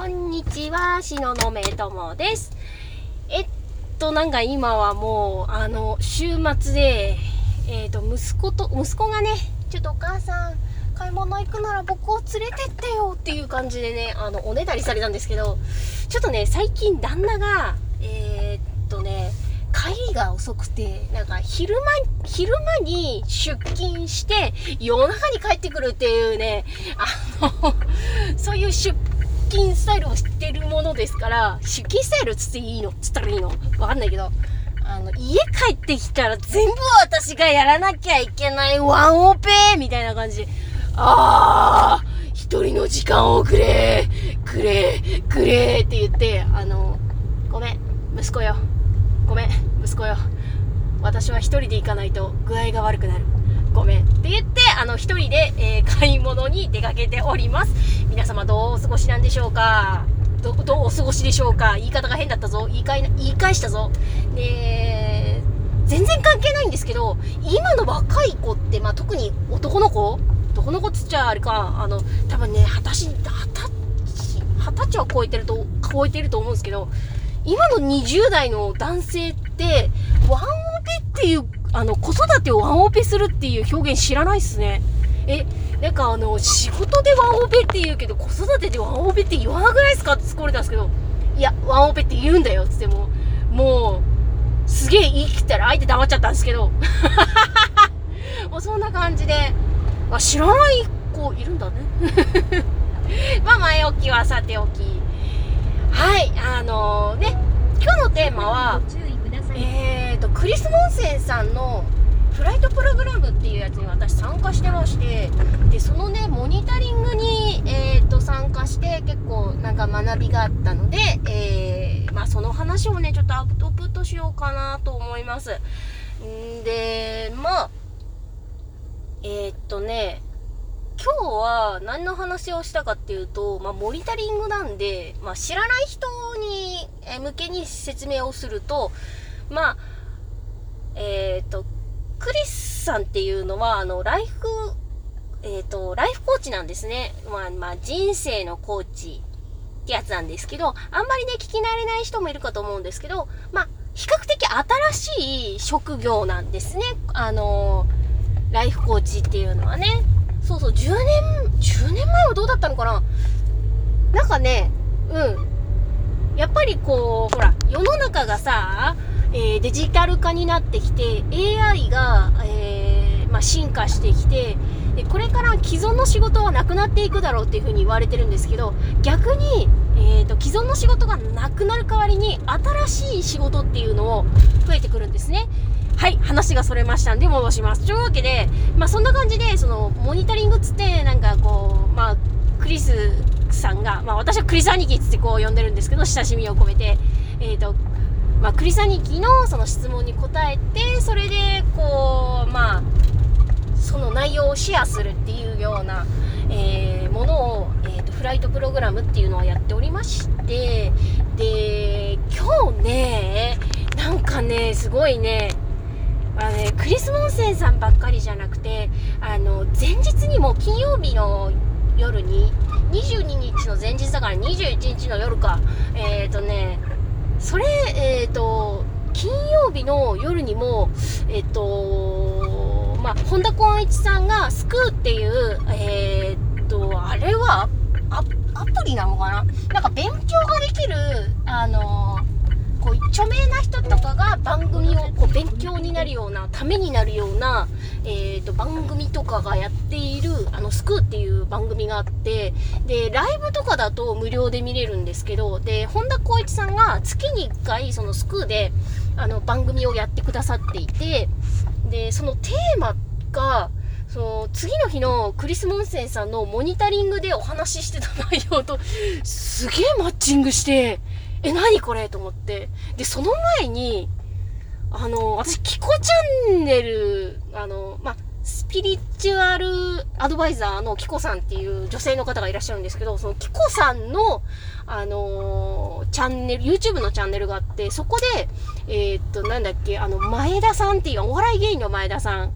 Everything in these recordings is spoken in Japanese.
こんにちは、しののめともです。えっと、なんか今はもう、あの、週末で、えっと、息子と、息子がね、ちょっとお母さん、買い物行くなら僕を連れてってよっていう感じでね、あの、おねだりされたんですけど、ちょっとね、最近旦那が、えーっとね、帰りが遅くて、なんか昼間、昼間に出勤して夜中に帰ってくるっていうね、あの、そういう出勤スタイルを知ってるものですから、出勤スタイルつっていいの？つったらいいの？わかんないけど、あの、家帰ってきたら全部私がやらなきゃいけないワンオペみたいな感じで、あー、一人の時間をくれくれくれって言って、あの、ごめん、息子よ。ごめん、息子よ。私は一人で行かないと具合が悪くなる。ごめん。って言って、あの、一人で、えー買い物に出かけております。皆様どうお過ごしなんでしょうか？ど、どうお過ごしでしょうか？言い方が変だったぞ。言い換え、言い返したぞ。で、全然関係ないんですけど、今の若い子って、まあ、特に男の子？男の子っつっちゃあれか、あの、多分ね、二十歳、二十歳、二十歳は超えてると、超えてると思うんですけど、今の20代の男性って、ワンオペっていう、あの、子育てをワンオペするっていう表現知らないっすね。え、なんかあの、仕事でワンオペって言うけど、子育てでワンオペって言わなくないですかって突っ込たんですけど、いや、ワンオペって言うんだよ、つっても、もう、すげえ言い切ったら相手黙っちゃったんですけど、もうそんな感じで、あ、知らない子いるんだね。まあ、前置きはさておき。はい、あのね、今日のテーマは、えーと、クリス・モンセンさんのフライトプログラムっていうやつに私参加してまして、で、そのね、モニタリングに、えーと、参加して結構なんか学びがあったので、えー、まあその話をね、ちょっとアウトプットしようかなと思います。んで、まあ、えーっとね、今日は何の話をしたかっていうと、まあ、モニタリングなんで、まあ、知らない人に向けに説明をすると、まあ、えっ、と、クリスさんっていうのは、あの、ライフ、えっ、と、ライフコーチなんですね。まあ、まあ、人生のコーチってやつなんですけど、あんまりね、聞き慣れない人もいるかと思うんですけど、まあ、比較的新しい職業なんですね。あのライフコーチっていうのはね。そうそう、10年、10年前はどうだったのかな？なんかね、うん。やっぱりこう、ほら、世の中がさ、えーデジタル化になってきて、AI が、えーまあ、進化してきて、でこれから既存の仕事はなくなっていくだろうっていうふうに言われてるんですけど、逆に、えーと、既存の仕事がなくなる代わりに、新しい仕事っていうのを増えてくるんですね。はい、話がそれましたんで戻します。というわけで、まあそんな感じで、その、モニタリングっつって、なんかこう、まあ、クリスさんが、まあ私はクリス兄貴っつってこう呼んでるんですけど、親しみを込めて、えっ、と、まあクリス兄貴のその質問に答えて、それで、こう、まあ、その内容をシェアするっていうような、えーものを、えーとフライトプログラムっていうのをやっておりましてで今日ねなんかねすごいねあのねクリス・モンセンさんばっかりじゃなくてあの前日にも金曜日の夜に22日の前日だから21日の夜かえっ、ー、とねそれえっ、ー、と金曜日の夜にもえっ、とまあ本田光一さんが「スクーっていうえっ、とあれはアアプリなのかな？なんか勉強ができるあのこう著名な人とかが番組をこう勉強になるようなためになるような、えー、と番組とかがやっている「あのスクーっていう番組があってでライブとかだと無料で見れるんですけどで本田光一さんが月に1回そのスクーであの番組をやってくださっていてでそのテーマがその次の日のクリス・モンセンさんのモニタリングでお話ししてた内容とすげえマッチングしてえ何これと思って。でその前にあの私キコチャンネルあのまあスピリチュアルアドバイザーのキコさんっていう女性の方がいらっしゃるんですけど、そのキコさんの、あのチャンネル、YouTube のチャンネルがあって、そこで、えーっと、なんだっけ、あの、前田さんっていう、お笑い芸人の前田さん。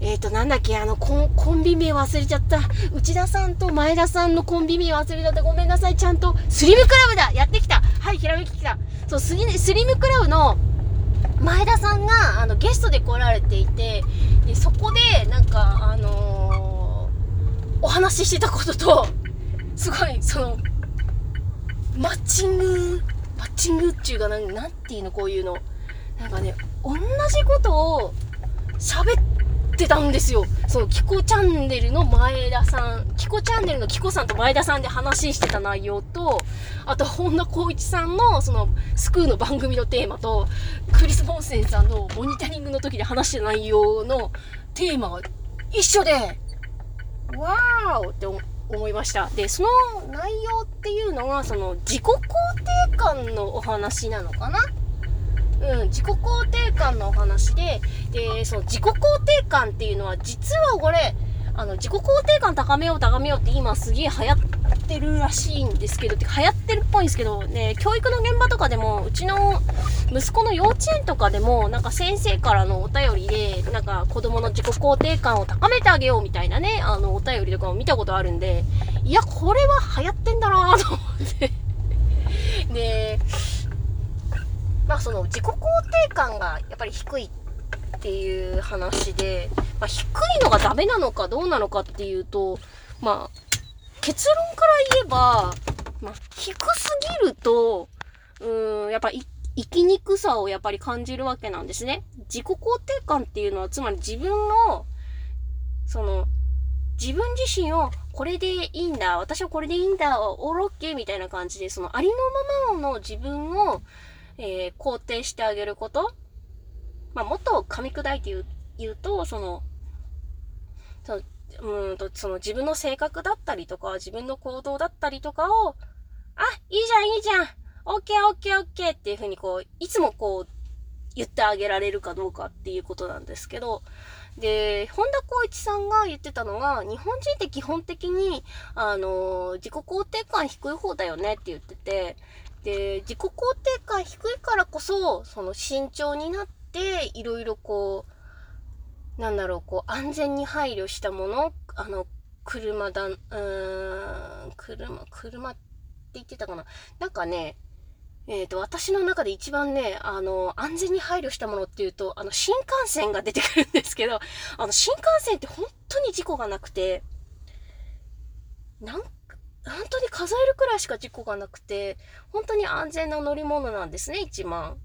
えっ、と、なんだっけ、あのコン、コンビ名忘れちゃった。内田さんと前田さんのコンビ名忘れちゃった。ごめんなさい、ちゃんと。スリムクラブだやってきたはい、ひらめききた。そう、スリスリムクラブの前田さんが、あの、ゲストで来られていて、で、そこで、なんか、あのー、お話ししてたことと、すごい、その、マッチング、マッチングっていうか、なん、なんていうの、こういうの。なんかね、同じことを喋ってたんですよ。その、キコチャンネルの前田さん、キコチャンネルのキコさんと前田さんで話してた内容と、あと、本田光一さんの、その、スクーの番組のテーマと、クリス・ボンセンさんのモニタリングの時で話した内容のテーマが一緒で、わーおって思いました。で、その内容っていうのが、その、自己肯定感のお話なのかなうん、自己肯定感のお話で、で、その自己肯定感っていうのは、実はこれ、あの、自己肯定感高めよう高めようって今すげえ流行ってるらしいんですけど、流行ってるっぽいんですけど、ね、教育の現場とかでも、うちの息子の幼稚園とかでも、なんか先生からのお便りで、なんか子供の自己肯定感を高めてあげようみたいなね、あの、お便りとかも見たことあるんで、いや、これは流行ってんだなぁと思って。で、まあその自己肯定感がやっぱり低いっていう話で、まあ、低いのがダメなのかどうなのかっていうと、まあ、結論から言えば、まあ、低すぎると、うーん、やっぱ生きにくさをやっぱり感じるわけなんですね。自己肯定感っていうのは、つまり自分の、その、自分自身をこれでいいんだ、私はこれでいいんだ、オーロッケーみたいな感じで、そのありのままの自分を、えー、肯定してあげること。まあ、もっと噛み砕いて言う言うと、その、そうんと、その自分の性格だったりとか、自分の行動だったりとかを、あ、いいじゃん、いいじゃん、オッケーオッケーオッケーっていうふうにこう、いつもこう、言ってあげられるかどうかっていうことなんですけど、で、本田光一さんが言ってたのが、日本人って基本的に、あの、自己肯定感低い方だよねって言ってて、で、自己肯定感低いからこそ、その慎重になって、いろいろこう、なんだろう、こう、安全に配慮したもの、あの、車だ、うーん、車、車って言ってたかな。なんかね、えっ、ー、と、私の中で一番ね、あの、安全に配慮したものっていうと、あの、新幹線が出てくるんですけど、あの、新幹線って本当に事故がなくて、なん本当に数えるくらいしか事故がなくて、本当に安全な乗り物なんですね、一番。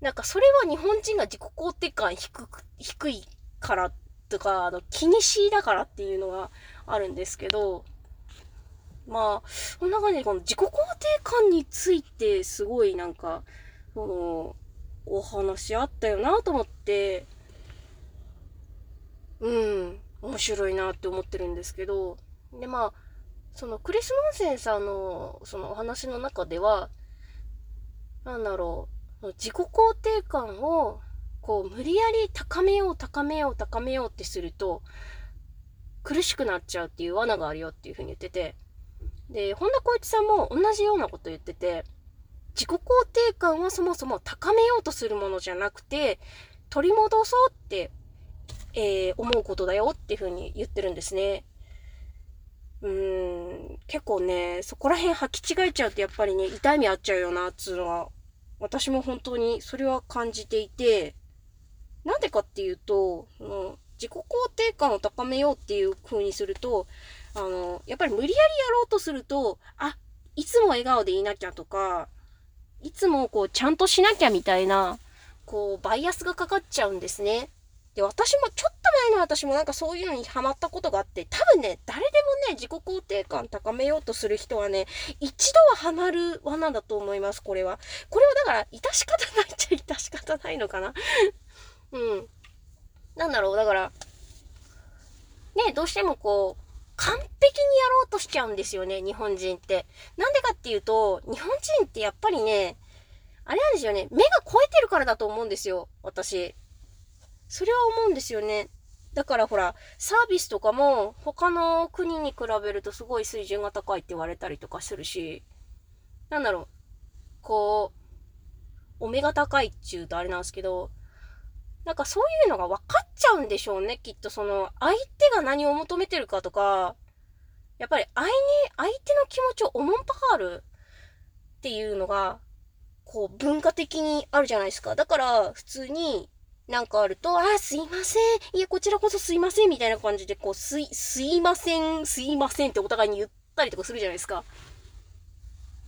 なんかそれは日本人が自己肯定感低く、低いからとか、あの、気にしいだからっていうのがあるんですけど、まあ、こんな感じで、この自己肯定感について、すごいなんか、その、お話あったよなと思って、うん、面白いなって思ってるんですけど、で、まあ、そのクリス・モンセンさんのそのお話の中では、なんだろう、自己肯定感をこう無理やり高めよう高めよう高めようってすると苦しくなっちゃうっていう罠があるよっていうふうに言ってて、で、本田光一さんも同じようなこと言ってて、自己肯定感はそもそも高めようとするものじゃなくて、取り戻そうって、えー、思うことだよっていうふうに言ってるんですね。うーん、結構ね、そこら辺履き違えちゃうとやっぱりね、痛い目あっちゃうよな、つうのは、私も本当にそれは感じていて、なんでかっていうと、その自己肯定感を高めようっていう風にすると、あの、やっぱり無理やりやろうとすると、あ、いつも笑顔でいなきゃとか、いつもこうちゃんとしなきゃみたいな、こうバイアスがかかっちゃうんですね。で、私も、ちょっと前の私もなんかそういうのにハマったことがあって、多分ね、誰でもね、自己肯定感高めようとする人はね、一度はハマる罠だと思います、これは。これはだから、致し方ないっちゃ致し方ないのかな。うん。なんだろう、だから、ね、どうしてもこう、完璧にやろうとしちゃうんですよね、日本人って。なんでかっていうと、日本人ってやっぱりね、あれなんですよね、目が超えてるからだと思うんですよ、私。それは思うんですよね。だからほら、サービスとかも他の国に比べるとすごい水準が高いって言われたりとかするし、なんだろう、こう、お目が高いっちゅうとあれなんですけど、なんかそういうのが分かっちゃうんでしょうね、きっとその、相手が何を求めてるかとか、やっぱり相に、相手の気持ちをおもんぱかるっていうのが、こう文化的にあるじゃないですか。だから普通になんかあると、あ、すいません。いや、こちらこそすいません。みたいな感じで、こう、すい、すいません、すいませんってお互いに言ったりとかするじゃないですか。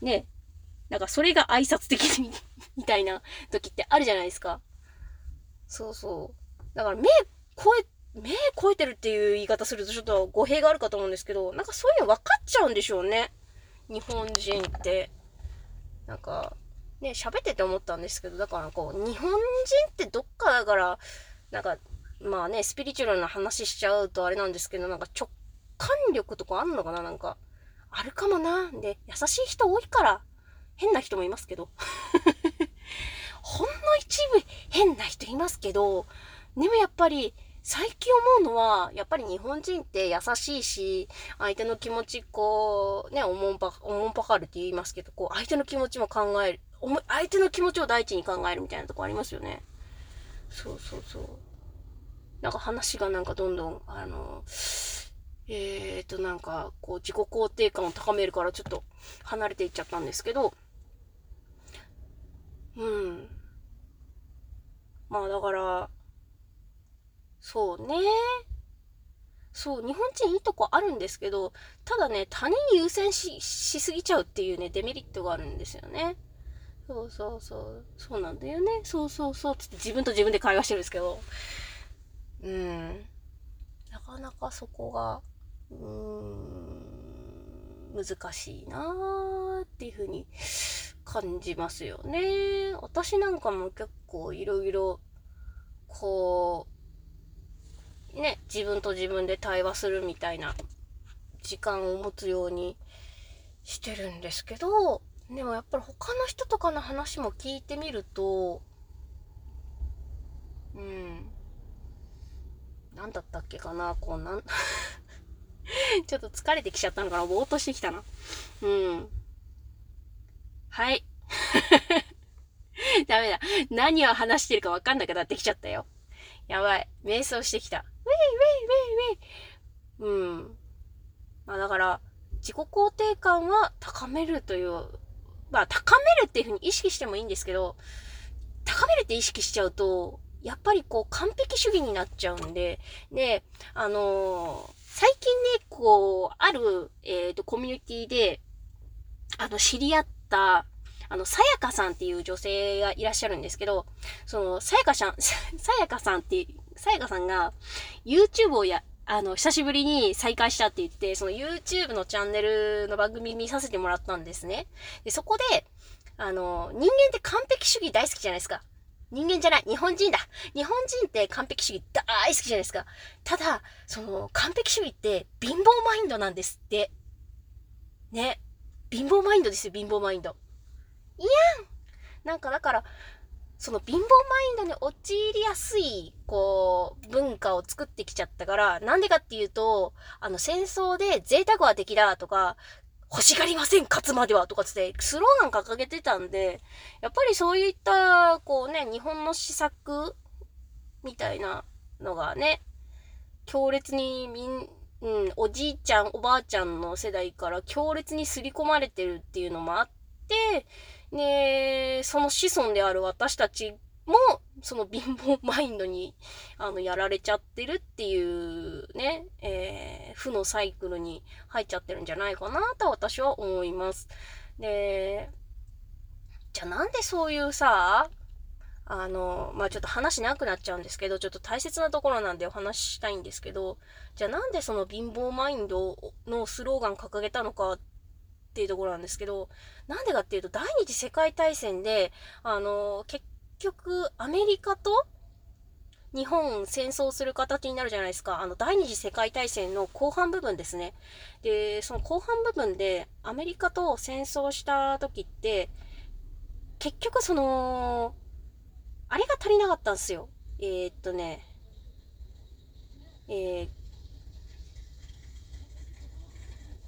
ね。なんかそれが挨拶的に みたいな時ってあるじゃないですか。そうそう。だから目超え、目超えてるっていう言い方するとちょっと語弊があるかと思うんですけど、なんかそういうの分かっちゃうんでしょうね。日本人って。なんか、ね、喋ってて思ったんですけど、だからこう、日本人ってどっかだから、なんか、まあね、スピリチュアルな話しちゃうとあれなんですけど、なんか直感力とかあんのかななんか、あるかもな。で、優しい人多いから、変な人もいますけど。ほんの一部変な人いますけど、でもやっぱり、最近思うのは、やっぱり日本人って優しいし、相手の気持ち、こう、ね、おもんぱ、おもんぱかるって言いますけど、こう、相手の気持ちも考える、相手の気持ちを第一に考えるみたいなとこありますよね。そうそうそう。なんか話がなんかどんどん、あの、えーと、なんか、こう、自己肯定感を高めるからちょっと離れていっちゃったんですけど、うん。まあだから、そうね。そう、日本人いいとこあるんですけど、ただね、他人優先し、しすぎちゃうっていうね、デメリットがあるんですよね。そうそうそう。そうなんだよね。そうそうそう。つって自分と自分で会話してるんですけど。うん。なかなかそこが、うーん、難しいなーっていうふうに感じますよね。私なんかも結構いろいろ、こう、ね、自分と自分で対話するみたいな時間を持つようにしてるんですけど、でもやっぱり他の人とかの話も聞いてみると、うん。何だったっけかなこうなん、ちょっと疲れてきちゃったのかなぼーっとしてきたな。うん。はい。ダメだ。何を話してるかわかんなくなってきちゃったよ。やばい。瞑想してきた。ウェイウェイウェイウェイ。うん。まあだから、自己肯定感は高めるという、まあ高めるっていうふうに意識してもいいんですけど、高めるって意識しちゃうと、やっぱりこう完璧主義になっちゃうんで、で、あのー、最近ね、こう、ある、えっ、ー、と、コミュニティで、あの、知り合った、あの、さやかさんっていう女性がいらっしゃるんですけど、その、さやかさん、さやかさんってさやかさんが YouTube をや、あの、久しぶりに再開したって言って、その YouTube のチャンネルの番組見させてもらったんですね。で、そこで、あの、人間って完璧主義大好きじゃないですか。人間じゃない、日本人だ。日本人って完璧主義大好きじゃないですか。ただ、その、完璧主義って貧乏マインドなんですって。ね。貧乏マインドですよ、貧乏マインド。いやんなんかだから、その貧乏マインドに陥りやすい、こう、文化を作ってきちゃったから、なんでかっていうと、あの、戦争で贅沢は敵だとか、欲しがりません、勝つまではとかつって、スローガン掲げてたんで、やっぱりそういった、こうね、日本の施策みたいなのがね、強烈にみん、うん、おじいちゃん、おばあちゃんの世代から強烈に刷り込まれてるっていうのもあって、で、その子孫である私たちも、その貧乏マインドに、あの、やられちゃってるっていうね、えー、負のサイクルに入っちゃってるんじゃないかなと私は思います。で、じゃあなんでそういうさ、あの、まあ、ちょっと話なくなっちゃうんですけど、ちょっと大切なところなんでお話ししたいんですけど、じゃあなんでその貧乏マインドのスローガン掲げたのかっっていうところなんですけど、なんでかっていうと、第二次世界大戦で、あの、結局、アメリカと日本戦争する形になるじゃないですか。あの、第二次世界大戦の後半部分ですね。で、その後半部分で、アメリカと戦争した時って、結局その、あれが足りなかったんですよ。えー、っとね、えー、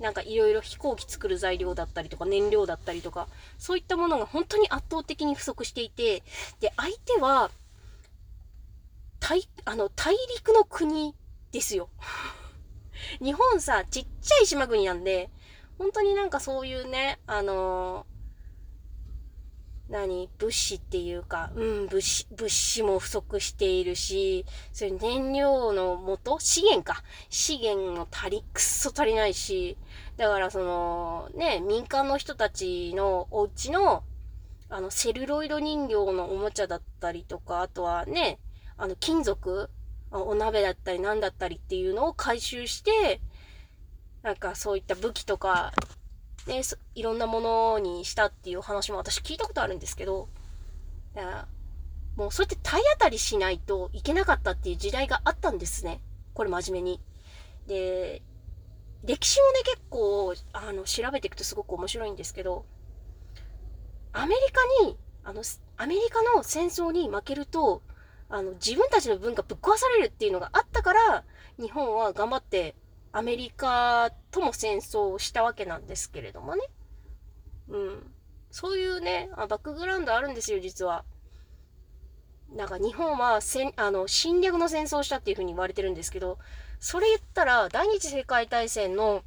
なんかいろいろ飛行機作る材料だったりとか燃料だったりとか、そういったものが本当に圧倒的に不足していて、で、相手は、大、あの、大陸の国ですよ。日本さ、ちっちゃい島国なんで、本当になんかそういうね、あの、何？物資っていうか、うん、物資、物資も不足しているし、そういう燃料の元？資源か。資源も足り、くっそ足りないし、だからその、ね、民間の人たちのお家の、あの、セルロイド人形のおもちゃだったりとか、あとはね、あの、金属？お鍋だったり何だったりっていうのを回収して、なんかそういった武器とか、ね、いろんなものにしたっていう話も私聞いたことあるんですけど、だからもうそうやって体当たりしないといけなかったっていう時代があったんですね。これ真面目に。で、歴史をね、結構、あの、調べていくとすごく面白いんですけど、アメリカに、あの、アメリカの戦争に負けると、あの、自分たちの文化ぶっ壊されるっていうのがあったから、日本は頑張ってアメリカとも戦争をしたわけなんですけれどもね。うん。そういうね、あバックグラウンドあるんですよ、実は。なんか日本は戦、あの、侵略の戦争をしたっていうふうに言われてるんですけど、それ言ったら、第二次世界大戦の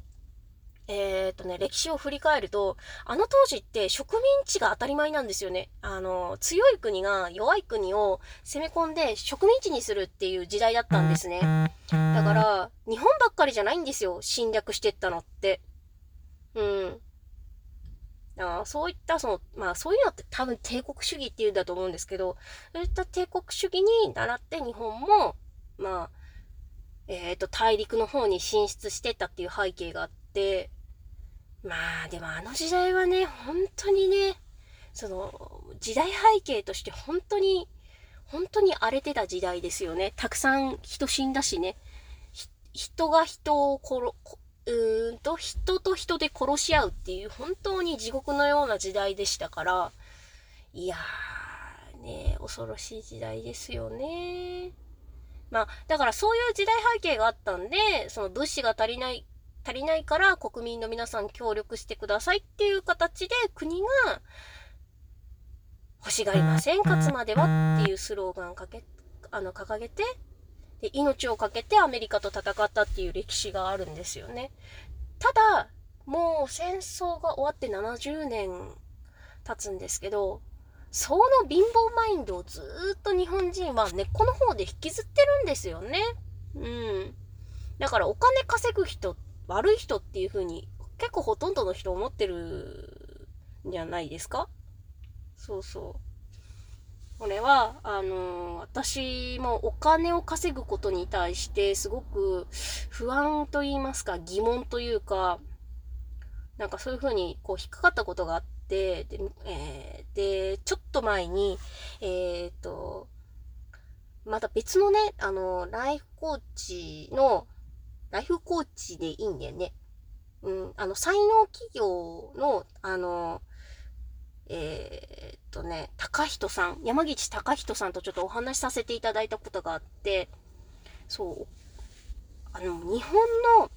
えー、っとね、歴史を振り返ると、あの当時って植民地が当たり前なんですよね。あの、強い国が弱い国を攻め込んで植民地にするっていう時代だったんですね。だから、日本ばっかりじゃないんですよ。侵略してったのって。うん。あそういった、その、まあそういうのって多分帝国主義っていうんだと思うんですけど、そういった帝国主義に倣って日本も、まあ、えっ、ー、と、大陸の方に進出してったっていう背景があって、まあ、でもあの時代はね、本当にね、その、時代背景として本当に、本当に荒れてた時代ですよね。たくさん人死んだしね。人が人を殺、うーんと、人と人で殺し合うっていう本当に地獄のような時代でしたから、いやー、ね、恐ろしい時代ですよね。まあ、だからそういう時代背景があったんで、その物資が足りない足りないから国民の皆さん協力してくださいっていう形で国が欲しがりません、勝つまではっていうスローガンかけ、あの、掲げて、で、命を懸けてアメリカと戦ったっていう歴史があるんですよね。ただ、もう戦争が終わって70年経つんですけど、その貧乏マインドをずっと日本人は根っこの方で引きずってるんですよね。うん。だからお金稼ぐ人っ悪い人っていう風に結構ほとんどの人思ってるんじゃないですか？そうそう。これは、あのー、私もお金を稼ぐことに対してすごく不安と言いますか疑問というか、なんかそういう風にこう引っかかったことがあって、で、えー、でちょっと前に、えっ、と、また別のね、あの、ライフコーチの、ライフコーチでいいんだよね。うん、あの、才能企業の、あの、えー、っとね、高人さん、山岸高人さんとちょっとお話しさせていただいたことがあって、そう、あの、日本の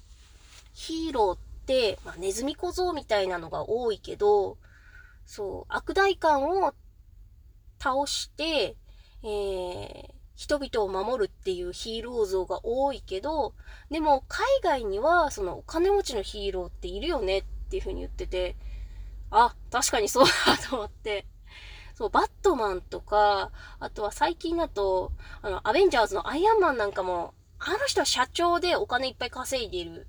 ヒーローって、まあ、ネズミ小僧みたいなのが多いけど、そう、悪大官を倒して、えー、人々を守るっていうヒーロー像が多いけど、でも海外にはそのお金持ちのヒーローっているよねっていう風に言ってて、あ、確かにそうだと思って。そう、バットマンとか、あとは最近だと、あの、アベンジャーズのアイアンマンなんかも、あの人は社長でお金いっぱい稼いでる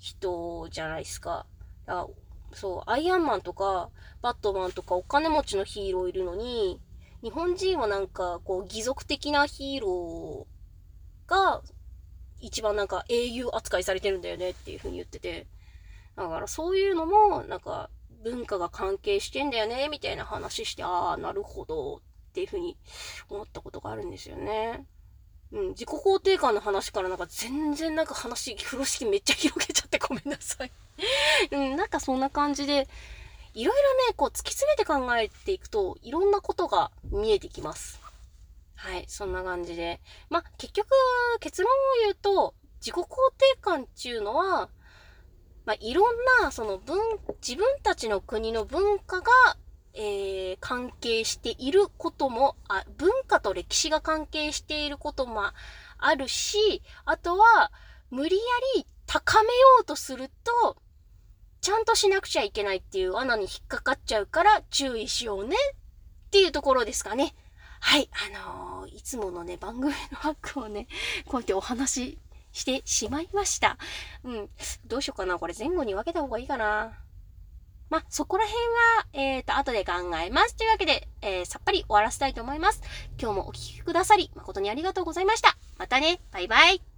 人じゃないですか。だそう、アイアンマンとか、バットマンとかお金持ちのヒーローいるのに、日本人はなんか、こう、義足的なヒーローが、一番なんか英雄扱いされてるんだよねっていう風に言ってて、だからそういうのも、なんか、文化が関係してんだよね、みたいな話して、ああ、なるほど、っていう風に思ったことがあるんですよね。うん、自己肯定感の話からなんか全然なんか話、風呂敷めっちゃ広げちゃってごめんなさいうん、なんかそんな感じで、いろいろね、こう突き詰めて考えていくと、いろんなことが見えてきます。はい、そんな感じで。まあ、結局、結論を言うと、自己肯定感っていうのは、まあ、いろんな、その文、自分たちの国の文化が、えー、関係していることもあ、文化と歴史が関係していることもあるし、あとは、無理やり高めようとすると、ちゃんとしなくちゃいけないっていう穴に引っかかっちゃうから注意しようねっていうところですかね。はい、あのー、いつものね、番組のハックをね、こうやってお話ししてしまいました。うん。どうしようかな。これ前後に分けた方がいいかな。ま、そこら辺は、えっ、ー、と、後で考えます。というわけで、えー、さっぱり終わらせたいと思います。今日もお聴きくださり、誠にありがとうございました。またね。バイバイ。